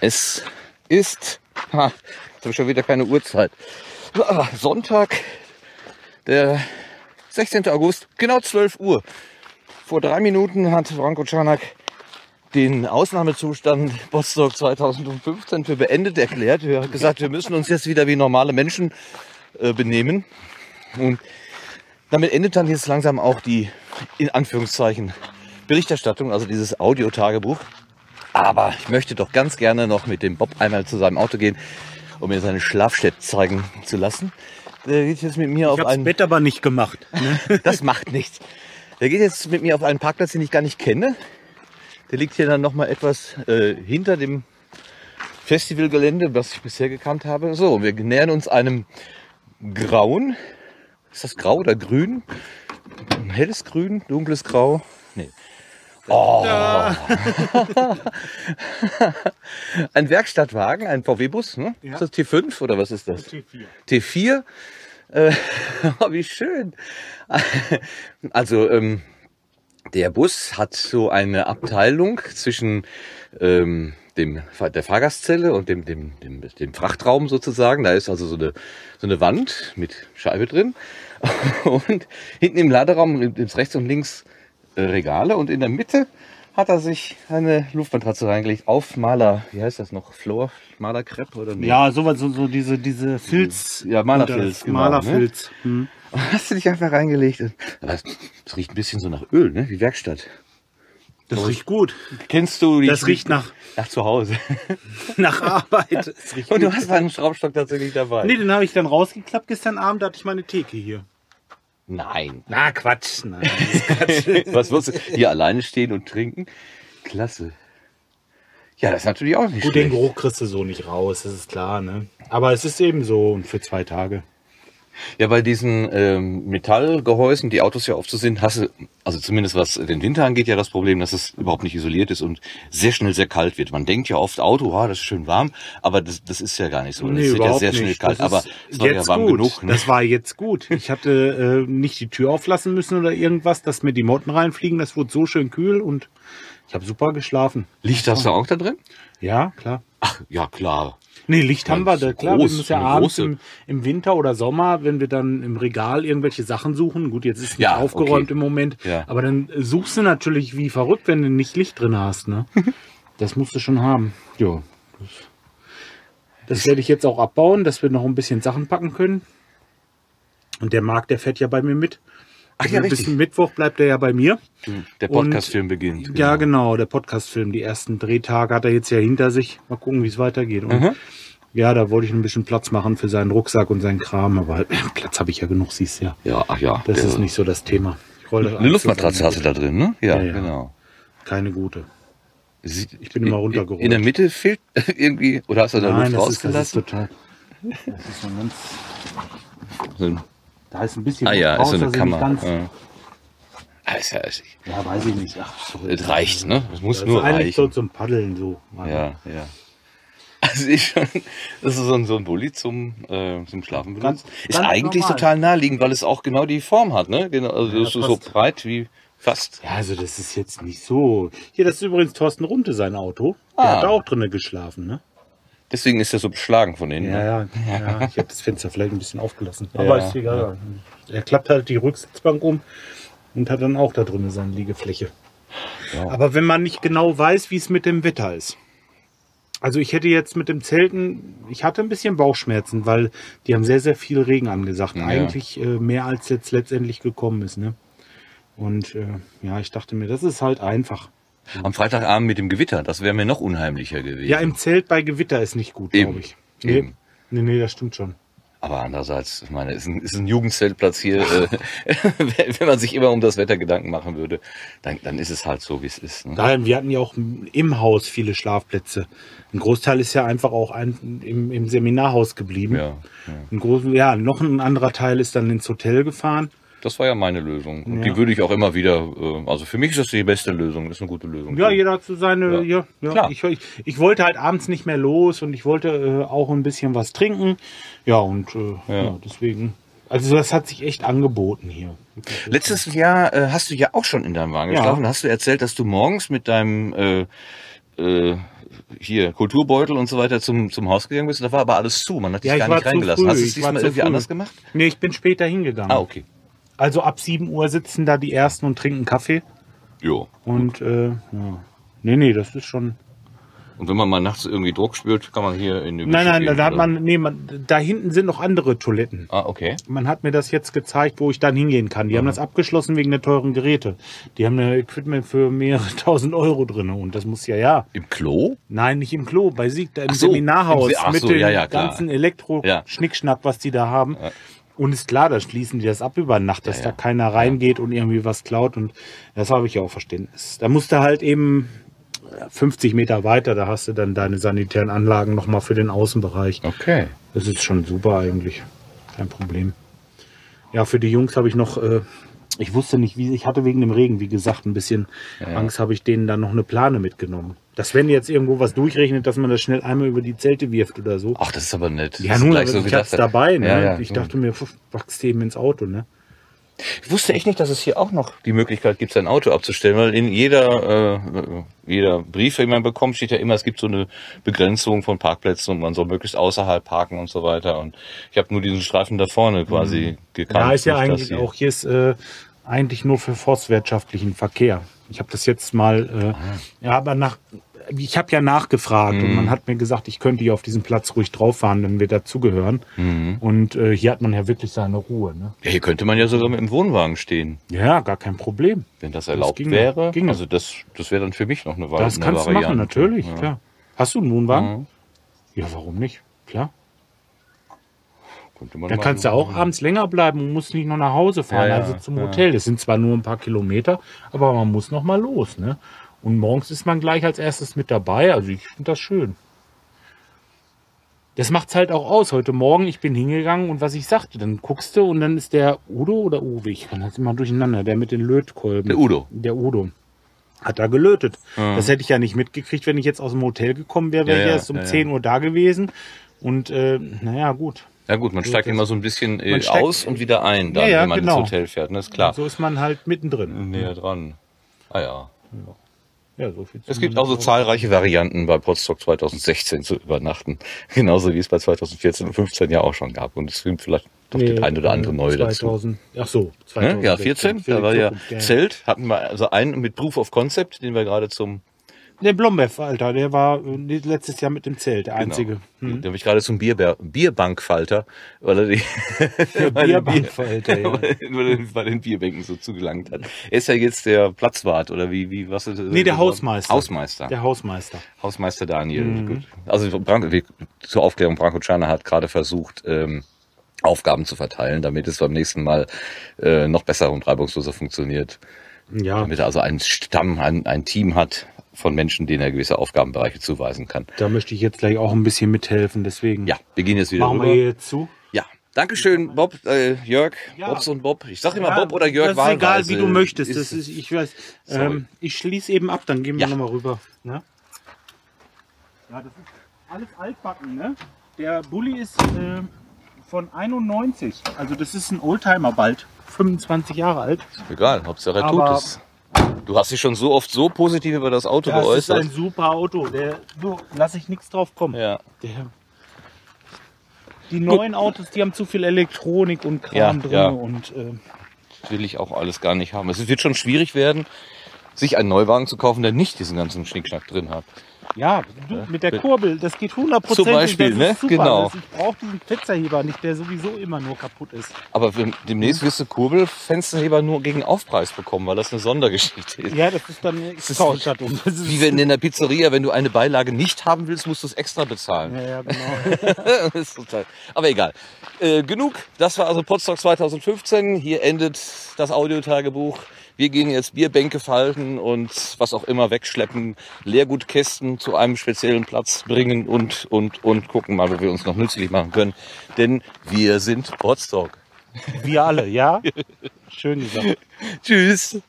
Es ist, ha, jetzt habe ich schon wieder keine Uhrzeit. Ah, Sonntag, der 16. August, genau 12 Uhr. Vor drei Minuten hat Franco Czanak den Ausnahmezustand Bostock 2015 für beendet erklärt. Er hat gesagt, wir müssen uns jetzt wieder wie normale Menschen äh, benehmen. Und damit endet dann jetzt langsam auch die, in Anführungszeichen, Berichterstattung, also dieses Audiotagebuch. Aber ich möchte doch ganz gerne noch mit dem Bob einmal zu seinem Auto gehen, um mir seine Schlafstätte zeigen zu lassen. Der geht jetzt mit mir Ich auf einen... Bett aber nicht gemacht. Ne? Das macht nichts. Der geht jetzt mit mir auf einen Parkplatz, den ich gar nicht kenne. Der liegt hier dann nochmal etwas äh, hinter dem Festivalgelände, was ich bisher gekannt habe. So, wir nähern uns einem grauen. Ist das grau oder grün? Ein helles Grün, dunkles Grau? Nee. Oh. ein Werkstattwagen, ein VW-Bus, ne? Ja. Ist das T5 oder was ist das? T4. T4. Äh, oh, wie schön. Also ähm, der Bus hat so eine Abteilung zwischen ähm, dem, der Fahrgastzelle und dem, dem, dem, dem Frachtraum sozusagen. Da ist also so eine, so eine Wand mit Scheibe drin. Und hinten im Laderaum rechts und links Regale und in der Mitte hat er sich eine Luftmatratze reingelegt auf Maler, wie heißt das noch? Floor, Malerkrepp oder nee? Ja, sowas, so, so diese, diese Filz. Ja, Malerfilz, genau, Malerfilz. Hm. Hast du dich einfach reingelegt? Es es riecht ein bisschen so nach Öl, ne? Wie Werkstatt. Das riecht gut. Kennst du die? Das riecht nach, nach zu Hause. nach Arbeit. Das Und du hast einen Schraubstock tatsächlich dabei. Nee, den habe ich dann rausgeklappt. Gestern Abend hatte ich meine Theke hier. Nein. Na, Quatsch. Nein, Quatsch. Was wirst du hier alleine stehen und trinken? Klasse. Ja, das ist natürlich auch nicht Gut, den schlecht. Geruch kriegst du so nicht raus, das ist klar, ne? Aber es ist eben so und für zwei Tage. Ja, bei diesen ähm, Metallgehäusen, die Autos ja oft so sind, hast du, also zumindest was den Winter angeht, ja das Problem, dass es überhaupt nicht isoliert ist und sehr schnell sehr kalt wird. Man denkt ja oft, Auto, ah, das ist schön warm, aber das, das ist ja gar nicht so. Das wird ja sehr schnell kalt, Das aber ist es war ja warm gut. genug. Ne? Das war jetzt gut. Ich hatte äh, nicht die Tür auflassen müssen oder irgendwas, dass mir die Motten reinfliegen. Das wurde so schön kühl und ich habe super geschlafen. Licht hast du auch da drin? Ja, klar. Ach, ja klar. Nee, Licht haben wir, da, klar. groß, wir müssen ja abends im, im Winter oder Sommer, wenn wir dann im Regal irgendwelche Sachen suchen. Gut, jetzt ist nicht Ja, aufgeräumt okay. im Moment. Ja. Aber dann suchst du natürlich wie verrückt, wenn du nicht Licht drin hast. Ne? das musst du schon haben. Ja. Das, das werde ich jetzt auch abbauen, dass wir noch ein bisschen Sachen packen können. Und der Marc, der fährt ja bei mir mit. Ach ja, Bis richtig. Mittwoch bleibt er ja bei mir. Der Und- Podcast-Film beginnt. Ja, genau, der Podcast-Film. Die ersten Drehtage hat er jetzt ja hinter sich. Mal gucken, wie es weitergeht. Und ja, da wollte ich ein bisschen Platz machen für seinen Rucksack und seinen Kram, aber Platz habe ich ja genug, siehst du ja. Ja, ach ja. Das der- ist nicht so das Thema. Ich roll das Eine Luftmatratze hast du da drin, ne? Ja, Ja, ja. genau. Keine gute. Sieht- Ich bin immer in- runtergerollt. In der Mitte fehlt irgendwie, oder hast du da Nein, Luft das ist, das ist rausgelassen? total. Das ist so ein ganz, da ist ein bisschen ah ja, raus, ist so eine Kammer. Ganz, Ja. Ah, ist ja, ist, ja, weiß ich nicht. Ach, sorry. es reicht, ne? Es muss Das nur ist eigentlich so reichen. zum Paddeln so. Ja, ja. Also ich schon, das ist so ein, so ein Bulli zum, äh, zum Schlafen benutzt. Ist ganz eigentlich normal. total naheliegend, weil es auch genau die Form hat, ne? Genau, also Ja, so, so breit wie fast. Ja, also das ist jetzt nicht so. Hier, das ist übrigens Thorsten Runte, sein Auto. Der Ah. hat da auch drinnen geschlafen, ne? Deswegen ist er so beschlagen von innen. Ja, ne? ja, ja. Ich habe das Fenster vielleicht ein bisschen aufgelassen. Ja, Aber ist egal. Er klappt halt die Rücksitzbank um und hat dann auch da drinnen seine Liegefläche. Ja. Aber wenn man nicht genau weiß, wie es mit dem Wetter ist. Also ich hätte jetzt mit dem Zelten, ich hatte ein bisschen Bauchschmerzen, weil die haben sehr, sehr viel Regen angesagt. Ja. Eigentlich äh, mehr als jetzt letztendlich gekommen ist. Ne? Und äh, ja, ich dachte mir, das ist halt einfach. Am Freitagabend mit dem Gewitter, das wäre mir noch unheimlicher gewesen. Ja, im Zelt bei Gewitter ist nicht gut, glaube ich. Nee, Eben. nee, nee, das stimmt schon. Aber andererseits, ich meine, ist ein, ist ein Jugendzeltplatz hier. Äh, wenn man sich immer um das Wetter Gedanken machen würde, dann, dann ist es halt so, wie es ist. Ne? Nein, wir hatten ja auch im Haus viele Schlafplätze. Ein Großteil ist ja einfach auch ein, im, im Seminarhaus geblieben. Ja, ja. Ein groß, ja, noch ein anderer Teil ist dann ins Hotel gefahren. Das war ja meine Lösung. Und Ja. die würde ich auch immer wieder, äh, also für mich ist das die beste Lösung, das ist eine gute Lösung. Ja, jeder hat so seine, ja, ja. Klar. Ich, ich, ich wollte halt abends nicht mehr los und ich wollte äh, auch ein bisschen was trinken. Ja, und äh, ja. Ja. deswegen, also das hat sich echt angeboten hier. Letztes Jahr äh, hast du ja auch schon in deinem Wagen geschlafen. Hast du erzählt, dass du morgens mit deinem äh, äh, hier Kulturbeutel und so weiter zum, zum Haus gegangen bist. Da war aber alles zu. Man hat dich Ja, gar nicht reingelassen. früh. Hast du es diesmal irgendwie früh. anders gemacht? Nee, ich bin später hingegangen. Ah, okay. Also ab 7 Uhr sitzen da die ersten und trinken Kaffee. Jo. Und äh, ja. Nee, nee, das ist schon. Und wenn man mal nachts irgendwie Druck spürt, kann man hier in die Nein, nein, gehen, da hat oder? man, nee, man, da hinten sind noch andere Toiletten. Ah, okay. Man hat mir das jetzt gezeigt, wo ich dann hingehen kann. Die haben das abgeschlossen wegen der teuren Geräte. Die haben ein Equipment für mehrere tausend Euro drin und das muss ja ja. Im Klo? Nein, nicht im Klo, bei Sieg, da im so, Seminarhaus im Se- mit so, dem ja, ja, ganzen Ja. Elektro-Schnickschnack, was die da haben. Und ist klar, da schließen die das ab über Nacht, dass Ja, da ja. keiner reingeht und irgendwie was klaut. Und das habe ich ja auch Verständnis. Da musst du halt eben 50 Meter weiter, da hast du dann deine sanitären Anlagen nochmal für den Außenbereich. Okay. Das ist schon super eigentlich. Kein Problem. Ja, für die Jungs habe ich noch, äh, ich wusste nicht, wie, ich hatte wegen dem Regen, wie gesagt, ein bisschen Angst, habe ich denen dann noch eine Plane mitgenommen. Dass wenn jetzt irgendwo was durchrechnet, dass man das schnell einmal über die Zelte wirft oder so. Ach, das ist aber nett. ja, nun, aber wie ich hab's dabei, ne? Ja, ja. ich dachte mir, wachst eben ins Auto, ne? Ich wusste echt nicht, dass es hier auch noch die Möglichkeit gibt, sein Auto abzustellen, weil in jeder, äh, jeder Brief, den man bekommt, steht ja immer, es gibt so eine Begrenzung von Parkplätzen und man soll möglichst außerhalb parken und so weiter. Und ich habe nur diesen Streifen da vorne quasi gekannt. Ja, ist ja eigentlich sie- auch, hier ist äh, eigentlich nur für forstwirtschaftlichen Verkehr. Ich habe das jetzt mal, äh, ja, aber nach, ich habe ja nachgefragt und man hat mir gesagt, ich könnte hier auf diesem Platz ruhig drauf fahren, wenn wir dazugehören. Und äh, hier hat man ja wirklich seine Ruhe. Ne? Ja, hier könnte man ja sogar mit dem Wohnwagen stehen, Ja, gar kein Problem. wenn das erlaubt ginge, wäre. ginge. Also das, das wäre dann für mich noch eine, Wa- Das kannst du machen, natürlich, Ja. klar. Hast du einen Wohnwagen? Mhm. Ja, warum nicht? Klar. Könnte Dann kannst du auch abends länger bleiben und musst nicht noch nach Hause fahren, ja, also zum ja. Hotel. Das sind zwar nur ein paar Kilometer, aber man muss noch mal los, ne? Und morgens ist man gleich als erstes mit dabei. Also ich finde das schön. Das macht's halt auch aus. Heute Morgen, ich bin hingegangen und was ich sagte, dann guckst du und dann ist der Udo oder Uwe, ich kann das immer durcheinander, der mit den Lötkolben. Der Udo. Der Udo. Hat da gelötet. Das hätte ich ja nicht mitgekriegt, wenn ich jetzt aus dem Hotel gekommen wäre, wäre Ja, ich ja, erst um ja, ja. 10 Uhr da gewesen. Und äh, naja, gut. Ja gut, man steigt immer so ein bisschen äh, steigt- aus und wieder ein, dann, Ja, ja, wenn man genau. ins Hotel fährt. Ne? Ist klar. So ist man halt mittendrin. Näher dran. Ah ja. Ja, so viel Es gibt meiner auch so Frau. zahlreiche Varianten bei Potsdok 2016 zu übernachten. Genauso wie es bei 2014 und 15 ja auch schon gab. Und es gibt vielleicht noch Nee, die ein oder andere äh, neue dazu. 2000, Ach so, Ne? 2016. Ja, 14, Für da war ja Zelt, hatten wir also einen mit Proof of Concept, den wir gerade zum Der Blombeff, Alter, der war äh, letztes Jahr mit dem Zelt, der einzige. Genau. Den habe ich gerade zum Bierber Bierbankfalter, weil er die Bierbankfalter, ja. weil bei den Bierbänken so zugelangt hat. Er ist ja jetzt der Platzwart oder wie wie was ist Nee, der Hausmeister. Hausmeister. Der Hausmeister. Hausmeister Daniel. Gut. Also Branko, zur Aufklärung, Branko Czana hat gerade versucht, ähm, Aufgaben zu verteilen, damit es beim nächsten Mal äh, noch besser und reibungsloser funktioniert. Ja, Damit er also einen Stamm, ein, ein Team hat von Menschen, denen er gewisse Aufgabenbereiche zuweisen kann. da möchte ich jetzt gleich auch ein bisschen mithelfen, deswegen Ja, wir gehen jetzt wieder machen wir rüber. hier jetzt zu. Ja, Dankeschön, Bob, äh, Jörg, Ja. Bobs und Bob. Ich sag immer Ja, Bob oder Jörg Das ist egal, wie du möchtest. Ist- das ist, ich weiß. Ähm, ich schließe eben ab, dann gehen wir Ja. nochmal rüber. Ne? Ja, das ist alles altbacken, ne? Der Bulli ist äh, von 91. Also das ist ein Oldtimer bald. 25 Jahre alt. Egal, Hauptsache er Aber- tut es. Du hast dich schon so oft so positiv über das Auto Das ist geäußert. ein super Auto. Der, du, lass ich nichts drauf kommen. ja. Der, die neuen Autos, die haben zu viel Elektronik und Kram Ja, drin. ja. Und äh, will ich auch alles gar nicht haben. Es wird schon schwierig werden, sich einen Neuwagen zu kaufen, der nicht diesen ganzen Schnickschnack drin hat. Ja, du, mit der Kurbel, das geht 100%. Zum Beispiel, ne? super. Genau. Das, ich brauche diesen Fetzerheber nicht, der sowieso immer nur kaputt ist. Aber demnächst wirst du Kurbelfensterheber nur gegen Aufpreis bekommen, weil das eine Sondergeschichte ist. Ja, das ist dann eine ist Ausstattung. Das ist, Wie wenn in der Pizzeria, wenn du eine Beilage nicht haben willst, musst du es extra bezahlen. ja, ja, genau. ist total. Aber egal. Äh, genug. Das war also Potsdok 2015. Hier endet das Audiotagebuch. Wir gehen jetzt Bierbänke falten und was auch immer wegschleppen, Leergutkästen zu einem speziellen Platz bringen und, und, und gucken mal, wo wir uns noch nützlich machen können. Denn wir sind Potsdok. Wir alle, ja? Schön gesagt. Tschüss.